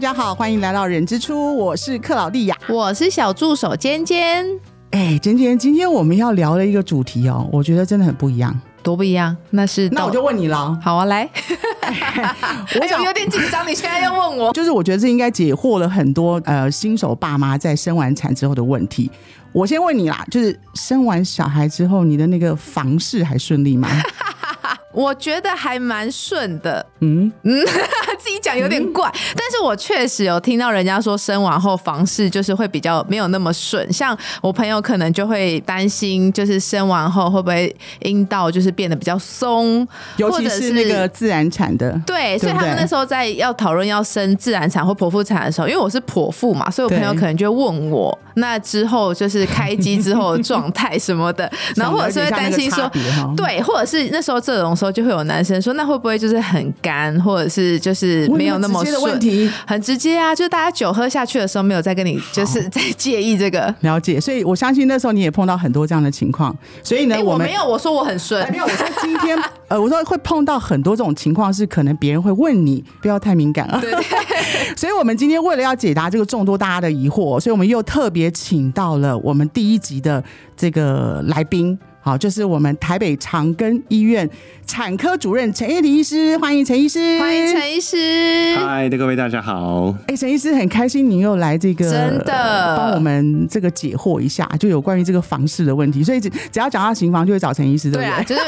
家好，欢迎来到人之初，我是克劳蒂亚，我是小助手尖尖。哎，尖尖，今天我们要聊的一个主题哦，我觉得真的很不一样，多不一样？那是那我就问你了，好啊，来，我想有点紧张，你现在要问我，就是我觉得这应该解惑了很多呃新手爸妈在生完产之后的问题。我先问你啦，就是生完小孩之后，你的那个房事还顺利吗？我觉得还蛮顺的，嗯？嗯，自己讲有点怪，但是我确实有听到人家说生完后房事就是会比较没有那么顺，像我朋友可能就会担心，就是生完后会不会阴道就是变得比较松，尤其是那个自然产的，对，所以他们那时候在要讨论要生自然产或剖腹产的时候，因为我是剖腹嘛，所以我朋友可能就问我，那之后就是开机之后的状态什么的，然后或者是会担心说，对，或者是那时候这种。时候就会有男生说，那会不会就是很干，或者是就是没有那么顺？问题很直接啊，就是大家酒喝下去的时候，没有再跟你就是在介意这个了解。所以我相信那时候你也碰到很多这样的情况。所以呢，我没有我说我很顺，没有我说今天呃，我说会碰到很多这种情况，是可能别人会问你，不要太敏感啊。对。所以我们今天为了要解答这个众多大家的疑惑，所以我们又特别请到了我们第一集的这个来宾。好，就是我们台北长庚医院产科主任陈叶婷医师，欢迎陈医师，欢迎陈医师。嗨，各位大家好。哎，陈医师很开心，你又来这个，真的帮我们这个解惑一下，就有关于这个房事的问题。所以只只要讲到刑房，就会找陈医师，对不对？就是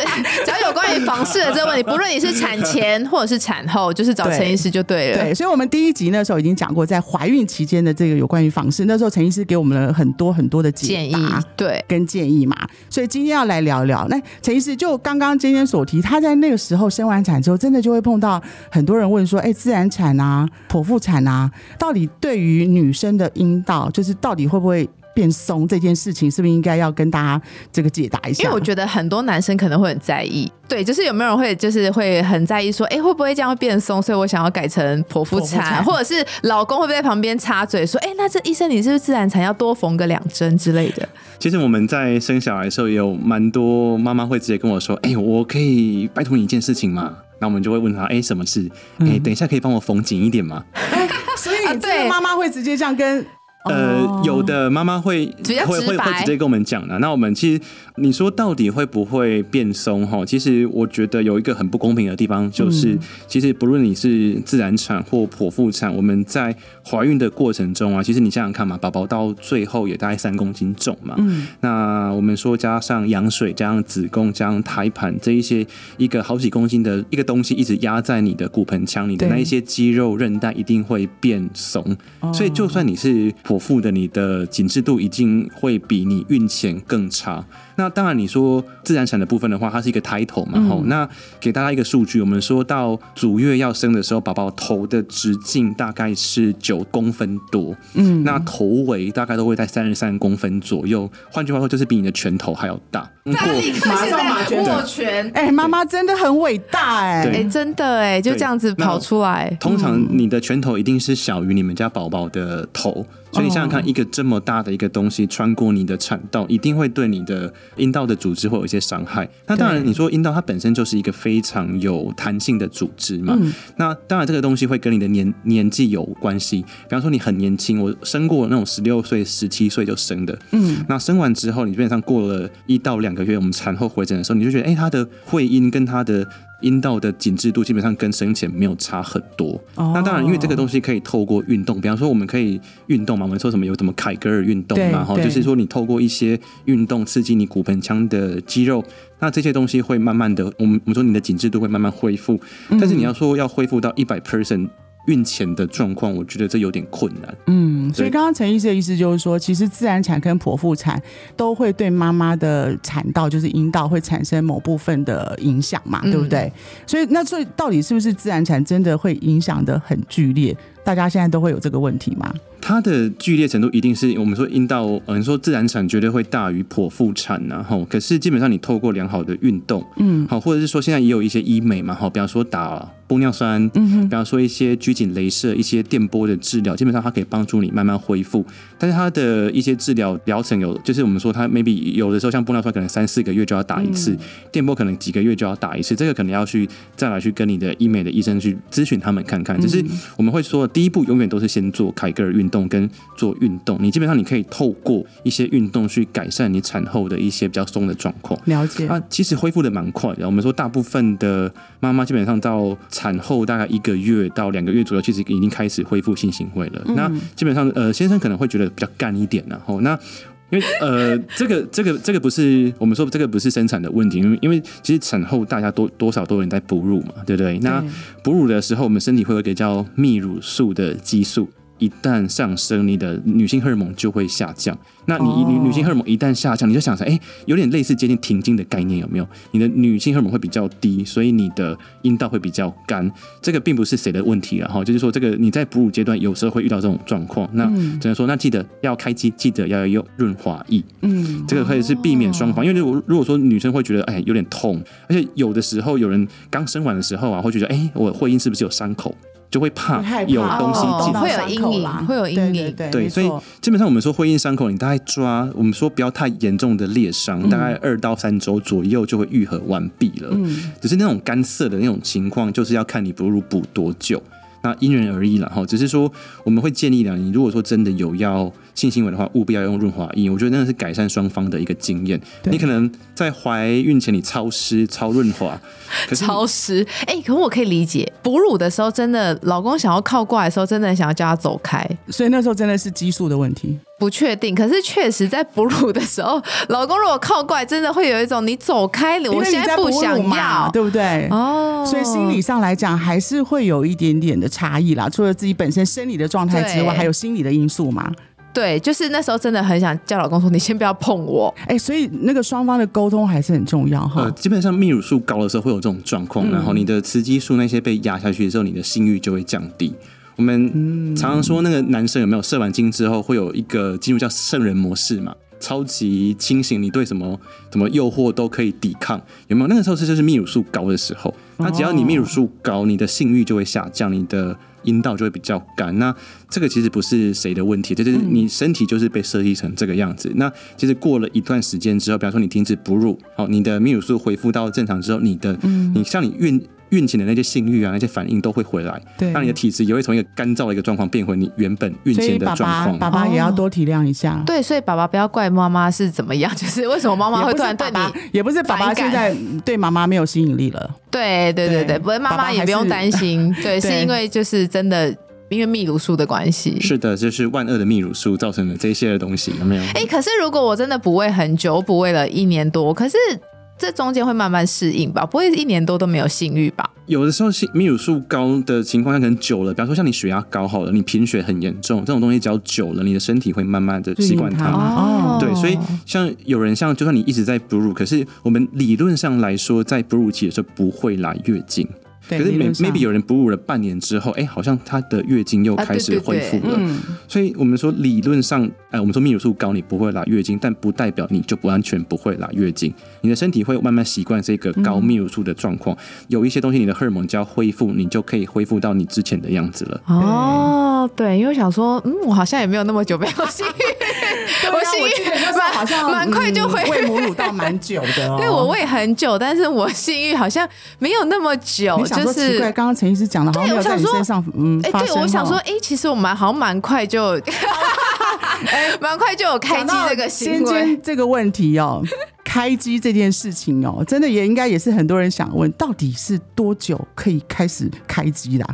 只要有关于房事的这个问题，不论你是产前或者是产后，就是找陈医师就对了。对，所以我们第一集那时候已经讲过，在怀孕期间的这个有关于房事，那时候陈医师给我们了很多很多的建议，对，跟建议嘛。所以今天要。来聊聊，那陈医师就刚刚今天所提，他在那个时候生完产之后，真的就会碰到很多人问说：“哎，自然产啊，剖腹产啊，到底对于女生的阴道，就是到底会不会？”变松这件事情是不是应该要跟大家这个解答一下？因为我觉得很多男生可能会很在意，对，就是有没有人会就是会很在意说，哎，会不会这样会变松？所以我想要改成剖腹产，或者是老公会不会在旁边插嘴说，哎，那这医生你是不是自然产要多缝个两针之类的？其实我们在生小孩的时候，也有蛮多妈妈会直接跟我说，哎，我可以拜托你一件事情吗？那我们就会问他，哎，什么事？哎，等一下可以帮我缝紧一点吗？所以这个妈妈会直接这样跟。呃，有的妈妈会会会会直接跟我们讲的。那我们其实你说到底会不会变松哈？其实我觉得有一个很不公平的地方，就是其实不论你是自然产或剖腹产，我们在怀孕的过程中啊，其实你想想看嘛，宝宝到最后也大概三公斤重嘛。嗯。那我们说加上羊水、加上子宫、加上胎盘这一些一个好几公斤的一个东西，一直压在你的骨盆腔里的那一些肌肉韧带一定会变松。所以就算你是我腹的，你的紧致度一定会比你孕前更差。那当然，你说自然产的部分的话，它是一个胎头嘛，吼。那给大家一个数据，我们说到足月要生的时候，宝宝头的直径大概是九公分多，嗯，那头围大概都会在三十三公分左右。换句话说，就是比你的拳头还要大。马上马拳握拳，哎，妈妈真的很伟大，哎，哎，真的，哎，就这样子跑出来。通常你的拳头一定是小于你们家宝宝的头。所以你想想看，一个这么大的一个东西穿过你的产道，一定会对你的阴道的组织会有一些伤害。那当然，你说阴道它本身就是一个非常有弹性的组织嘛。那当然，这个东西会跟你的年年纪有关系。比方说，你很年轻，我生过那种十六岁、十七岁就生的。嗯。那生完之后，你基本上过了一到两个月，我们产后回诊的时候，你就觉得，哎，他的会阴跟他的。阴道的紧致度基本上跟生前没有差很多。那当然，因为这个东西可以透过运动，比方说我们可以运动嘛，我们说什么有什么凯格尔运动嘛，哈，就是说你透过一些运动刺激你骨盆腔的肌肉，那这些东西会慢慢的，我们我们说你的紧致度会慢慢恢复。但是你要说要恢复到一百 percent。孕前的状况，我觉得这有点困难。嗯，所以刚刚陈医师的意思就是说，其实自然产跟剖腹产都会对妈妈的产道，就是阴道会产生某部分的影响嘛，对不对？所以那所以到底是不是自然产真的会影响的很剧烈？大家现在都会有这个问题吗？它的剧烈程度一定是我们说阴道，嗯，说自然产绝对会大于剖腹产然后可是基本上你透过良好的运动，嗯，好，或者是说现在也有一些医美嘛，哈，比方说打玻尿酸，嗯，比方说一些拘谨镭射、一些电波的治疗，基本上它可以帮助你慢慢恢复。但是它的一些治疗疗程有，就是我们说它 maybe 有的时候像玻尿酸可能三四个月就要打一次，电波可能几个月就要打一次，这个可能要去再来去跟你的医美的医生去咨询他们看看。只是我们会说。第一步永远都是先做凯格尔运动跟做运动。你基本上你可以透过一些运动去改善你产后的一些比较松的状况。了解啊，其实恢复的蛮快的。我们说大部分的妈妈基本上到产后大概一个月到两个月左右，其实已经开始恢复性行为了。那基本上呃，先生可能会觉得比较干一点，然后那。因为呃，这个这个这个不是我们说这个不是生产的问题，因为因为其实产后大家多多少都有人在哺乳嘛，对不对？那哺乳的时候，我们身体会有一个叫泌乳素的激素。一旦上升，你的女性荷尔蒙就会下降。那你女女性荷尔蒙一旦下降，你就想着，哎，有点类似接近停经的概念，有没有？你的女性荷尔蒙会比较低，所以你的阴道会比较干。这个并不是谁的问题了哈，就是说这个你在哺乳阶段有时候会遇到这种状况。那只能说，那记得要开机，记得要用润滑液。嗯，这个可以是避免双方，因为如果如果说女生会觉得哎有点痛，而且有的时候有人刚生完的时候啊，会觉得哎我会阴是不是有伤口？就会怕有东西进，会有阴影，会有阴影。对，所以基本上我们说会阴伤口，你大概抓，我们说不要太严重的裂伤，大概二到三周左右就会愈合完毕了。嗯，只是那种干涩的那种情况，就是要看你哺乳补多久。那因人而异了哈，只是说我们会建议呢，你如果说真的有要性行为的话，务必要用润滑液。我觉得那是改善双方的一个经验。你可能在怀孕前你超湿超润滑，超湿哎，可我可以理解，哺乳的时候真的老公想要靠过来的时候，真的想要叫他走开，所以那时候真的是激素的问题。不确定，可是确实在哺乳的时候，老公如果靠过来，真的会有一种你走开，我现在不想要，对不对？哦，所以心理上来讲，还是会有一点点的差异啦。除了自己本身生理的状态之外，还有心理的因素嘛。对，就是那时候真的很想叫老公说：“你先不要碰我。”哎，所以那个双方的沟通还是很重要哈。呃，基本上泌乳素高的时候会有这种状况，然后你的雌激素那些被压下去的时候，你的性欲就会降低。我们常常说，那个男生有没有射完精之后会有一个进入叫圣人模式嘛？超级清醒，你对什么什么诱惑都可以抵抗，有没有？那个时候是就是泌乳素高的时候。那只要你泌乳素高，你的性欲就会下降，你的阴道就会比较干。那这个其实不是谁的问题，这就是你身体就是被设计成这个样子。那其实过了一段时间之后，比方说你停止哺乳，好，你的泌乳素恢复到正常之后，你的你像你孕。孕前的那些性欲啊，那些反应都会回来，对，让你的体质也会从一个干燥的一个状况变回你原本孕前的状况。爸爸也要多体谅一下。对，所以爸爸不要怪妈妈是怎么样，就是为什么妈妈会突然对你，也不是爸爸现在对妈妈没有吸引力了。对对对对，不是妈妈也不用担心，对，是因为就是真的因为泌乳素的关系。是的，就是万恶的泌乳素造成的这些的东西，有没有？哎，可是如果我真的不喂很久，不喂了一年多，可是。这中间会慢慢适应吧，不会一年多都没有性欲吧？有的时候性泌乳素高的情况下，可能久了，比方说像你血压高好了，你贫血很严重，这种东西只要久了，你的身体会慢慢的习惯它。哦，对，所以像有人像，就算你一直在哺乳，可是我们理论上来说，在哺乳期的时候不会来月经。可是 maybe 有人哺乳了半年之后，哎，好像她的月经又开始恢复了。所以我们说理论上，哎，我们说泌乳素高你不会来月经，但不代表你就不完全不会来月经。你的身体会慢慢习惯这个高泌乳素的状况。有一些东西你的荷尔蒙就要恢复，你就可以恢复到你之前的样子了。哦，对，因为想说，嗯，我好像也没有那么久没有性欲，我性欲蛮好像蛮快就会喂母乳到蛮久的。对我喂很久，但是我性欲好像没有那么久。就是刚刚陈医师讲的，好像没有在你身上嗯哎，对，我想说，哎，其实我们好像蛮快就，哎，蛮快就有开机这个行为。这个问题哦，开机这件事情哦，真的也应该也是很多人想问，到底是多久可以开始开机啦？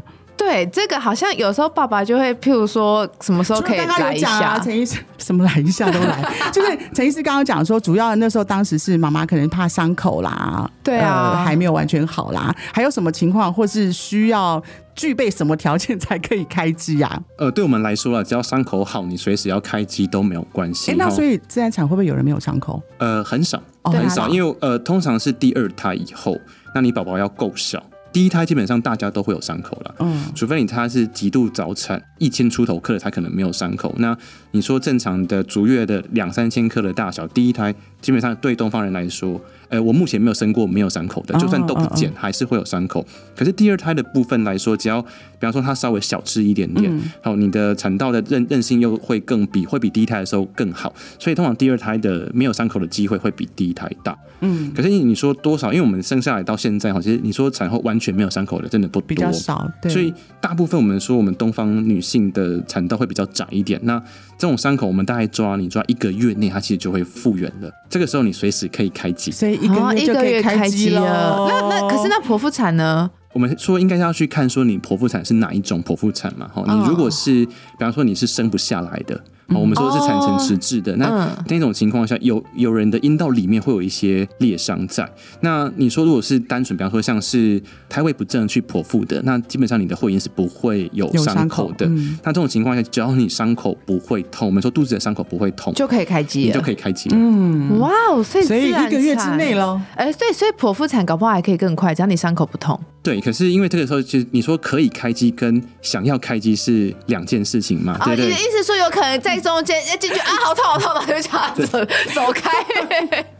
对，这个好像有时候爸爸就会，譬如说什么时候可以来一下？陈医师 什么来一下都来，就是陈医师刚刚讲说，主要那时候当时是妈妈可能怕伤口啦，对啊，还没有完全好啦，还有什么情况，或是需要具备什么条件才可以开机啊？呃，对我们来说啊，只要伤口好，你随时要开机都没有关系。那所以自然产会不会有人没有伤口？呃，很少，很少，因为呃，通常是第二胎以后，那你宝宝要够小。第一胎基本上大家都会有伤口了，嗯，除非你他是极度早产，一千出头克的他可能没有伤口。那你说正常的足月的两三千克的大小，第一胎基本上对东方人来说，呃，我目前没有生过没有伤口的，就算都不剪，还是会有伤口。可是第二胎的部分来说，只要比方说它稍微小吃一点点，好，你的产道的韧韧性又会更比会比第一胎的时候更好，所以通常第二胎的没有伤口的机会会比第一胎大。嗯，可是你说多少？因为我们生下来到现在哈，其实你说产后完全没有伤口的真的不多，比较少。对，所以大部分我们说我们东方女性的产道会比较窄一点。那这种伤口，我们大概抓你抓一个月内，它其实就会复原了。这个时候你随时可以开机，所以一个月就可以开机了。那那可是那剖腹产呢？我们说应该要去看说你剖腹产是哪一种剖腹产嘛？哈，你如果是比方说你是生不下来的。我们说是产程迟滞的，那那种情况下，有有人的阴道里面会有一些裂伤在。那你说如果是单纯，比方说像是胎位不正去剖腹的，那基本上你的会阴是不会有伤口的。那这种情况下，只要你伤口不会痛，我们说肚子的伤口不会痛，就可以开机，你就可以开机。嗯，哇哦，所以所以一个月之内喽，哎，对，所以剖腹产搞不好还可以更快，只要你伤口不痛。对，可是因为这个时候，其实你说可以开机跟想要开机是两件事情嘛？对对。你的意思说有可能在中间要进去啊，好痛好痛，然后就叫他走走开。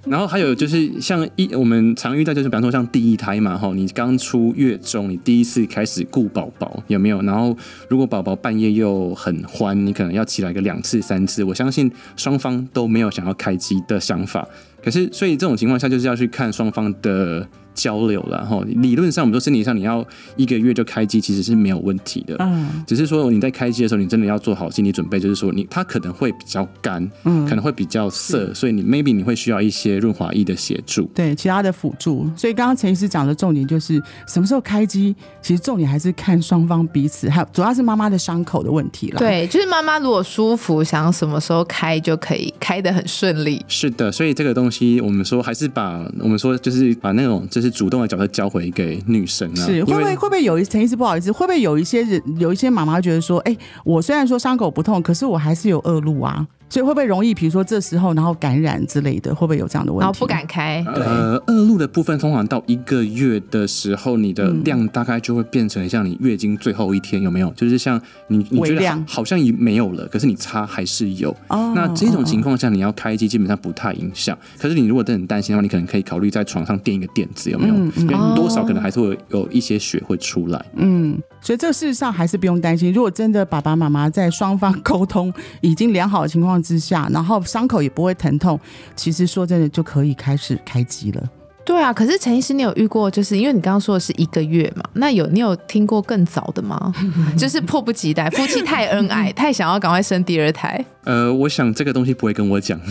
然后还有就是像一我们常遇到就是，比方说像第一胎嘛，哈，你刚出月中，你第一次开始顾宝宝有没有？然后如果宝宝半夜又很欢，你可能要起来个两次三次，我相信双方都没有想要开机的想法。可是所以这种情况下，就是要去看双方的。交流了哈，理论上我们说身体上你要一个月就开机其实是没有问题的，嗯，只是说你在开机的时候你真的要做好心理准备，就是说你它可能会比较干，嗯，可能会比较涩，所以你 maybe 你会需要一些润滑液的协助，对，其他的辅助。所以刚刚陈医师讲的重点就是什么时候开机，其实重点还是看双方彼此，还有主要是妈妈的伤口的问题了。对，就是妈妈如果舒服，想什么时候开就可以开的很顺利。是的，所以这个东西我们说还是把我们说就是把那种就是。主动的角色交回给女生啊？是会不会会不会有一陈医师不好意思，会不会有一些人有一些妈妈觉得说，哎，我虽然说伤口不痛，可是我还是有恶露啊。所以会不会容易，比如说这时候，然后感染之类的，会不会有这样的问题？然后不敢开。呃，恶露的部分通常到一个月的时候，你的量大概就会变成像你月经最后一天，有没有？就是像你你觉得好像已没有了，可是你擦还是有。哦。那这种情况下，你要开机基本上不太影响。可是你如果真的很担心的话，你可能可以考虑在床上垫一个垫子，有没有？嗯因为多少可能还是会有一些血会出来。嗯。所以这个事实上还是不用担心。如果真的爸爸妈妈在双方沟通已经良好的情况之下，然后伤口也不会疼痛，其实说真的就可以开始开机了。对啊，可是陈医师，你有遇过就是因为你刚刚说的是一个月嘛？那有你有听过更早的吗？就是迫不及待，夫妻太恩爱，太想要赶快生第二胎。呃，我想这个东西不会跟我讲。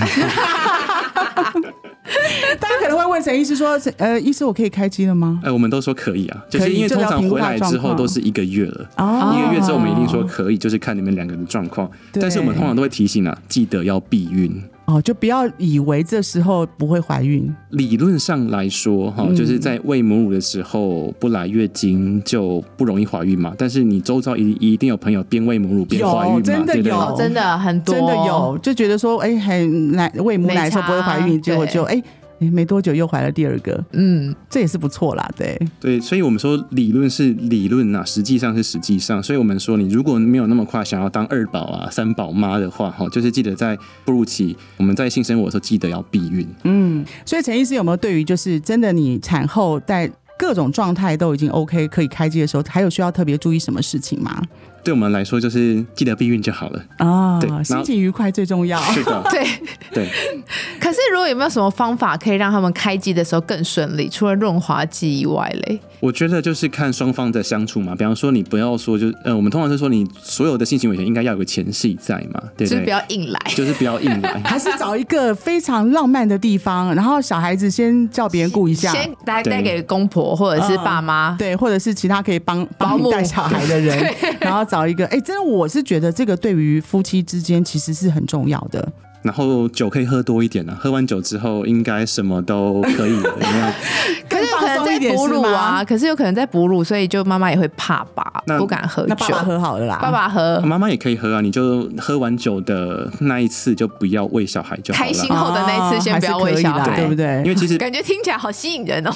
大家可能会问陈医师说：“呃，医师，我可以开机了吗？”哎，我们都说可以啊，就是因为通常回来之后都是一个月了，一个月之后我们一定说可以，就是看你们两个人的状况。但是我们通常都会提醒啊，记得要避孕哦，就不要以为这时候不会怀孕。理论上来说，哈，就是在喂母乳的时候不来月经就不容易怀孕嘛。但是你周遭一一定有朋友边喂母乳边怀孕嘛？真的有，真的很多，真的有，就觉得说，哎，很奶喂母奶的时候不会怀孕，结果就哎。哎，没多久又怀了第二个，嗯，这也是不错啦，对对，所以我们说理论是理论呐，实际上是实际上，所以我们说你如果没有那么快想要当二宝啊、三宝妈的话，哈，就是记得在哺乳期，我们在性生活的时候记得要避孕。嗯，所以陈医师有没有对于就是真的你产后在各种状态都已经 OK 可以开机的时候，还有需要特别注意什么事情吗？对我们来说，就是记得避孕就好了啊！对，心情愉快最重要。是的，对 对。可是，如果有没有什么方法可以让他们开机的时候更顺利？除了润滑剂以外嘞？我觉得就是看双方的相处嘛。比方说，你不要说，就呃，我们通常是说，你所有的性行为前应该要有个前戏在嘛，对不对？就是不要硬来，就是不要硬来，还是找一个非常浪漫的地方，然后小孩子先叫别人顾一下，先带带给公婆或者是爸妈，对，或者是其他可以帮保姆带小孩的人，然后找一个，哎，真的我。是觉得这个对于夫妻之间其实是很重要的。然后酒可以喝多一点呢，喝完酒之后应该什么都可以了。哺乳啊，可是有可能在哺乳，所以就妈妈也会怕吧，不敢喝酒。那爸爸喝好了啦，爸爸喝，妈妈也可以喝啊。你就喝完酒的那一次就不要喂小孩就好了。开心后的那一次先不要喂小孩，对不对？因为其实感觉听起来好吸引人哦。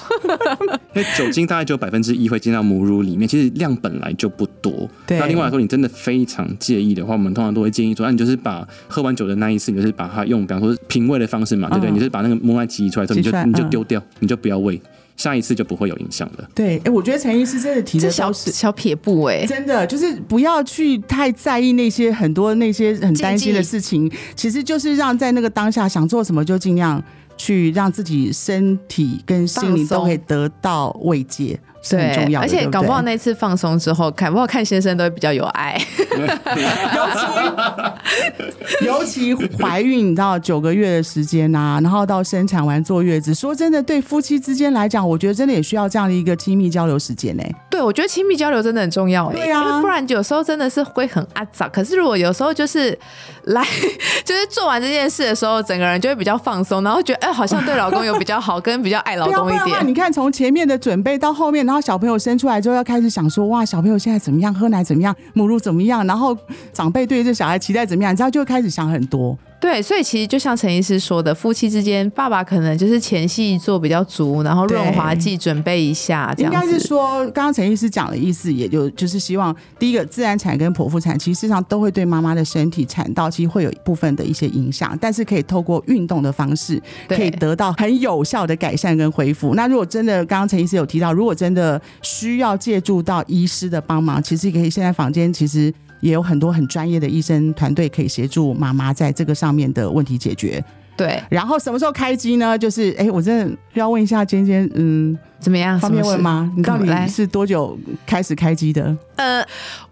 因为酒精大概只有百分之一会进到母乳里面，其实量本来就不多。那另外来说，你真的非常介意的话，我们通常都会建议说，那你就是把喝完酒的那一次，你就是把它用，比方说平喂的方式嘛，对不对？你是把那个母奶挤出来之后，你就你就丢掉，你就不要喂。下一次就不会有影响了。对，哎，我觉得陈医师真的提的小小撇步，哎，真的就是不要去太在意那些很多那些很担心的事情，其实就是让在那个当下想做什么就尽量去让自己身体跟心灵都可以得到慰藉。是很重要，而且搞不好那次放松之后，搞不好看先生都会比较有爱。尤其 尤其怀孕到九个月的时间啊，然后到生产完坐月子，说真的，对夫妻之间来讲，我觉得真的也需要这样的一个亲密交流时间呢。对，我觉得亲密交流真的很重要。对啊，不然有时候真的是会很阿杂。可是如果有时候就是来，就是做完这件事的时候，整个人就会比较放松，然后觉得哎，好像对老公有比较好，跟比较爱老公一点。你看，从前面的准备到后面。然后小朋友生出来之后，要开始想说：哇，小朋友现在怎么样？喝奶怎么样？母乳怎么样？然后长辈对这小孩期待怎么样？你知道，就开始想很多。对，所以其实就像陈医师说的，夫妻之间，爸爸可能就是前戏做比较足，然后润滑剂准备一下，这样应该是说，刚刚陈医师讲的意思，也就就是希望第一个自然产跟剖腹产，其实上都会对妈妈的身体产道其实会有一部分的一些影响，但是可以透过运动的方式，可以得到很有效的改善跟恢复。那如果真的，刚刚陈医师有提到，如果真的需要借助到医师的帮忙，其实可以现在房间其实。也有很多很专业的医生团队可以协助妈妈在这个上面的问题解决。对，然后什么时候开机呢？就是，哎，我真的要问一下尖尖，嗯，怎么样？方便问吗？你到底是多久开始开机的？呃，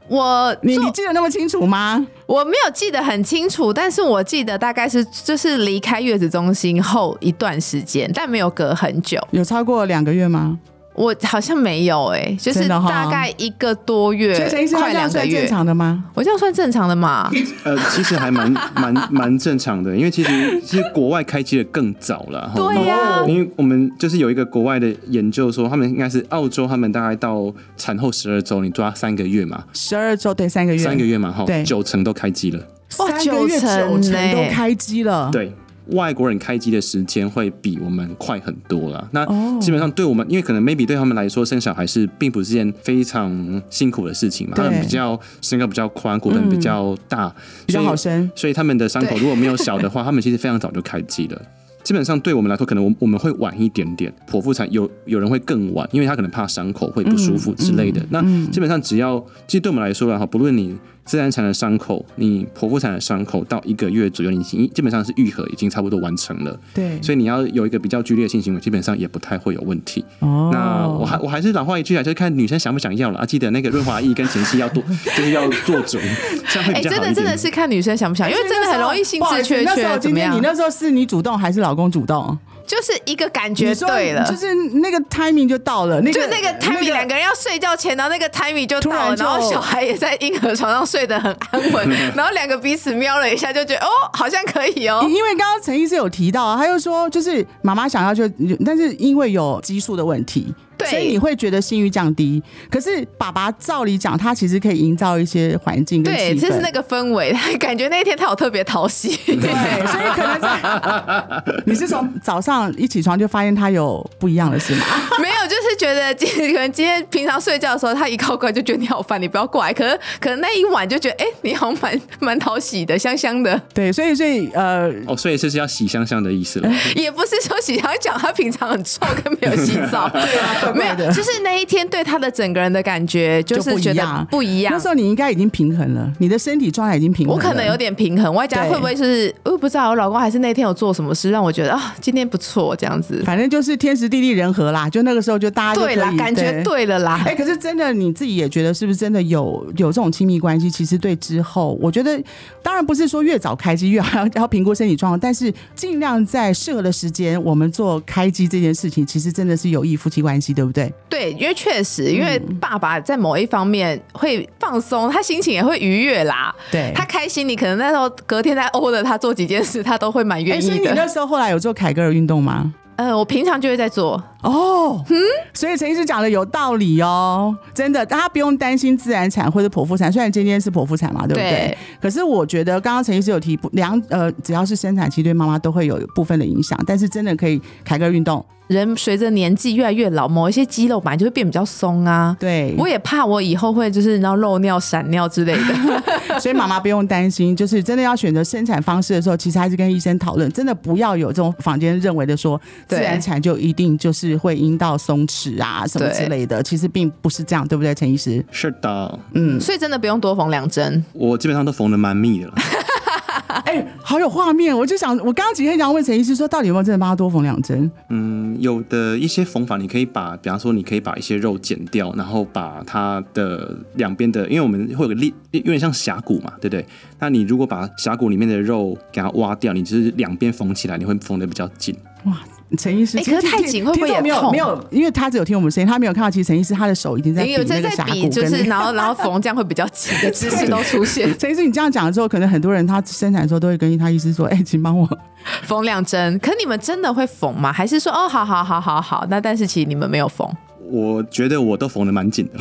我你你记得那么清楚吗？我没有记得很清楚，但是我记得大概是就是离开月子中心后一段时间，但没有隔很久。有超过两个月吗？我好像没有哎，就是大概一个多月，快两个月，正常的吗？我这样算正常的嘛？呃，其实还蛮蛮蛮正常的，因为其实其实国外开机的更早了。对呀，因为我们就是有一个国外的研究说，他们应该是澳洲，他们大概到产后十二周，你抓三个月嘛，十二周对三个月，三个月嘛，哈，对，九成都开机了，哇，九成九成都开机了，对。外国人开机的时间会比我们快很多了。那基本上对我们，因为可能 maybe 对他们来说，生小孩是并不是件非常辛苦的事情嘛。他们比较身高比较宽，骨盆比较大，比较好生，所以他们的伤口如果没有小的话，他们其实非常早就开机了。基本上对我们来说，可能我我们会晚一点点剖腹产，有有人会更晚，因为他可能怕伤口会不舒服之类的。那基本上只要，其实对我们来说的话，不论你。自然产的伤口，你剖腹产的伤口到一个月左右，你基基本上是愈合，已经差不多完成了。对，所以你要有一个比较剧烈的性行为，基本上也不太会有问题。哦，那我还我还是老话一句啊，就是看女生想不想要了啊。记得那个润滑液跟前期要多，就是要做准，这样会比较好真的真的是看女生想不想，因为真的很容易性致缺缺。怎么样？你那时候是你主动还是老公主动？就是一个感觉对了，就是那个 timing 就到了，就那个 timing 两个人要睡觉前，然后那个 timing 就到了，然后小孩也在婴儿床上睡得很安稳，然后两个彼此瞄了一下，就觉得哦，好像可以哦。因为刚刚陈医师有提到，啊他又说就是妈妈想要就，但是因为有激素的问题。所以你会觉得性欲降低，可是爸爸照理讲，他其实可以营造一些环境跟对，这是那个氛围，感觉那一天他有特别讨喜，对，所以可能在你是从早上一起床就发现他有不一样的事吗？没有，就是觉得今可能今天平常睡觉的时候，他一靠过来就觉得你好烦，你不要过来。可是可能那一晚就觉得，哎，你好蛮蛮讨喜的，香香的。对，所以所以呃，哦，所以这是要洗香香的意思了，也不是说洗香，讲他平常很臭，跟没有洗澡，对啊。没有，就是那一天对他的整个人的感觉就是觉得不一样。那时候你应该已经平衡了，你的身体状态已经平衡。我可能有点平衡，外加会不会是我不知道，我老公还是那天有做什么事让我觉得啊，今天不错这样子。反正就是天时地利人和啦，就那个时候就大家对啦，感觉对了啦。哎，可是真的你自己也觉得是不是真的有有这种亲密关系？其实对之后，我觉得当然不是说越早开机越要要评估身体状况，但是尽量在适合的时间，我们做开机这件事情，其实真的是有益夫妻关系，对不对？对，因为确实，因为爸爸在某一方面会放松，他心情也会愉悦啦。对，他开心，你可能那时候隔天在欧的他做几件事，他都会蛮愿意的。你那时候后来有做凯格尔运动吗？呃，我平常就会在做。哦，嗯，所以陈医师讲的有道理哦，真的，大家不用担心自然产或者剖腹产。虽然今天是剖腹产嘛，对不对？可是我觉得刚刚陈医师有提，两呃，只要是生产期对妈妈都会有部分的影响，但是真的可以凯个运动。人随着年纪越来越老，某一些肌肉本来就会变比较松啊。对，我也怕我以后会就是然后漏尿、闪尿之类的，所以妈妈不用担心。就是真的要选择生产方式的时候，其实还是跟医生讨论。真的不要有这种坊间认为的说自然产就一定就是会阴道松弛啊什么之类的，其实并不是这样，对不对，陈医师？是的，嗯，所以真的不用多缝两针。我基本上都缝的蛮密的了。哎，好有画面！我就想，我刚刚几天想问陈医师说，到底有没有真的帮他多缝两针？嗯，有的一些缝法，你可以把，比方说，你可以把一些肉剪掉，然后把它的两边的，因为我们会有个裂，有点像峡谷嘛，对不对？那你如果把峡谷里面的肉给它挖掉，你就是两边缝起来，你会缝的比较紧。哇！陈医师，可是太紧会不会也没有没有，因为他只有听我们声音，他没有看到。其实陈医师他的手已经在比那个峡谷，就是然后然后缝这样会比较紧 的姿势都出现。陈医师，你这样讲了之后，可能很多人他生产的时候都会跟他医师说：“哎，请帮我缝两针。”可你们真的会缝吗？还是说哦，好好好好好，那但是其实你们没有缝。我觉得我都缝的蛮紧的。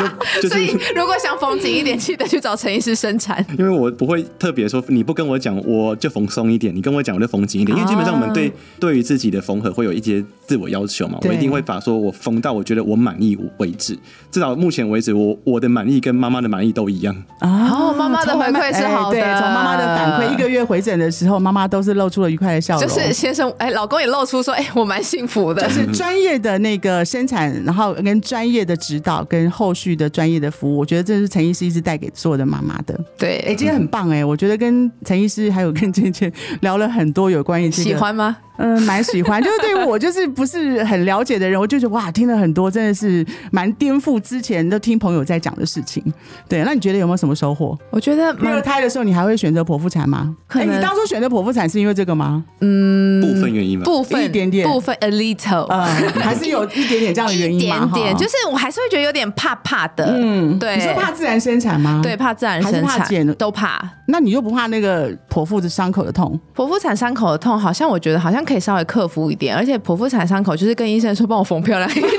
所以，如果想缝紧一点，记得去找陈医师生产。因为我不会特别说，你不跟我讲，我就缝松一点；你跟我讲，我就缝紧一点。因为基本上我们对对于自己的缝合会有一些自我要求嘛，我一定会把说我缝到我觉得我满意为止。至少目前为止，我我的满意跟妈妈的满意都一样。哦，妈妈的回馈是好的。对，从妈妈的反馈，一个月回诊的时候，妈妈都是露出了愉快的笑容。就是先生，哎，老公也露出说，哎，我蛮幸福的。就是专业的那个生产，然后跟专业的指导跟后续的专业的服务，我觉得这是陈医师一直带给所有的妈妈的。对，哎，今天很棒哎，我觉得跟陈医师还有跟芊芊聊了很多有关于这个。喜欢吗？嗯，蛮喜欢，就是对于我就是不是很了解的人，我就觉得哇，听了很多，真的是蛮颠覆之前都听朋友在讲的事情。对，那你觉得有没有什么收获？我觉得第二胎的时候，你还会选择剖腹产吗？可能你当初选择剖腹产是因为这个吗？嗯，部分原因吧，部分一点点，部分 a little，嗯，还是有一点点这样的原因吗？一点点，就是我还是会觉得有点怕怕的。嗯，对，你说怕自然生产吗？对，怕自然生产，都怕。那你又不怕那个剖腹的伤口的痛？剖腹产伤口的痛，好像我觉得好像可以稍微克服。一点，而且剖腹产伤口就是跟医生说帮我缝漂亮一点，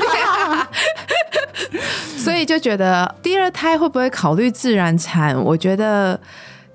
所以就觉得第二胎会不会考虑自然产？我觉得。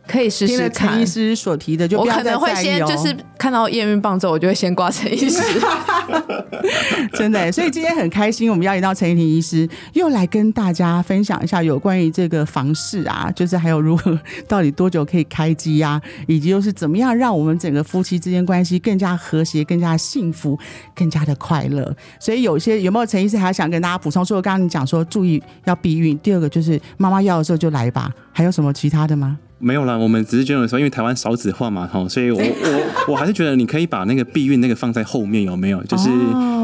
可以试试看。陈医师所提的，就我可能会先就是看到验孕棒之后，我就会先挂陈医师。真的，所以今天很开心，我们邀请到陈怡婷医师，又来跟大家分享一下有关于这个房事啊，就是还有如何到底多久可以开机啊，以及又是怎么样让我们整个夫妻之间关系更加和谐、更加幸福、更加的快乐。所以有些有没有陈医师还想跟大家补充？说刚刚你讲说注意要避孕，第二个就是妈妈要的时候就来吧，还有什么其他的吗？没有啦，我们只是觉得说，因为台湾少子化嘛，哈，所以我我我还是觉得你可以把那个避孕那个放在后面，有没有？就是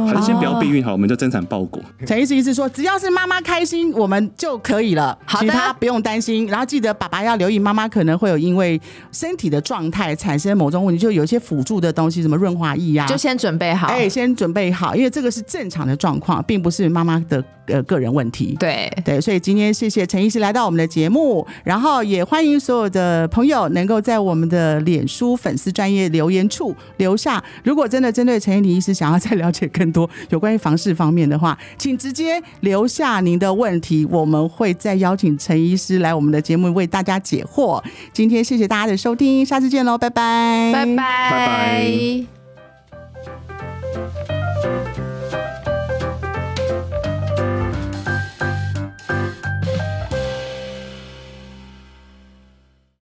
还是先不要避孕好，我们就增产报果。陈医师意思说，只要是妈妈开心，我们就可以了，其他不用担心。然后记得爸爸要留意，妈妈可能会有因为身体的状态产生某种问题，就有一些辅助的东西，什么润滑液呀，就先准备好。哎，先准备好，因为这个是正常的状况，并不是妈妈的呃个人问题。对对，所以今天谢谢陈医师来到我们的节目，然后也欢迎所有。的朋友能够在我们的脸书粉丝专业留言处留下，如果真的针对陈怡婷医师想要再了解更多有关于房事方面的话，请直接留下您的问题，我们会再邀请陈医师来我们的节目为大家解惑。今天谢谢大家的收听，下次见喽，拜拜，拜拜，拜拜。